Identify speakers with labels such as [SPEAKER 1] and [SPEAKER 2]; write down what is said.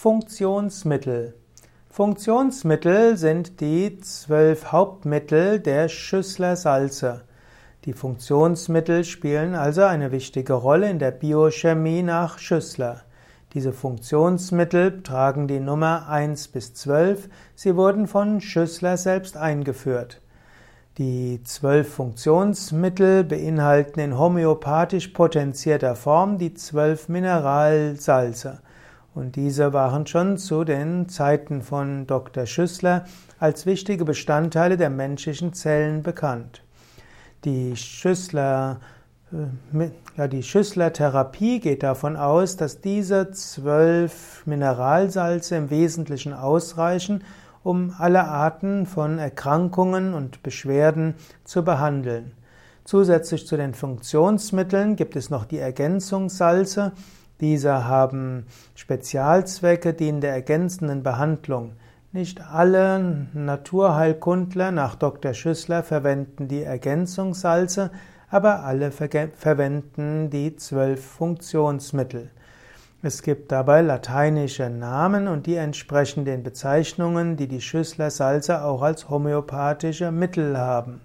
[SPEAKER 1] Funktionsmittel. Funktionsmittel sind die zwölf Hauptmittel der Schüssler Salze. Die Funktionsmittel spielen also eine wichtige Rolle in der Biochemie nach Schüssler. Diese Funktionsmittel tragen die Nummer 1 bis 12. Sie wurden von Schüssler selbst eingeführt. Die zwölf Funktionsmittel beinhalten in homöopathisch potenzierter Form die zwölf Mineralsalze. Und diese waren schon zu den Zeiten von Dr. Schüssler als wichtige Bestandteile der menschlichen Zellen bekannt. Die Schüssler, äh, ja, die Schüssler-Therapie geht davon aus, dass diese zwölf Mineralsalze im Wesentlichen ausreichen, um alle Arten von Erkrankungen und Beschwerden zu behandeln. Zusätzlich zu den Funktionsmitteln gibt es noch die Ergänzungssalze, diese haben Spezialzwecke, dienen der ergänzenden Behandlung. Nicht alle Naturheilkundler nach Dr. Schüssler verwenden die Ergänzungssalze, aber alle verwenden die zwölf Funktionsmittel. Es gibt dabei lateinische Namen und die entsprechen den Bezeichnungen, die die Schüssler Salze auch als homöopathische Mittel haben.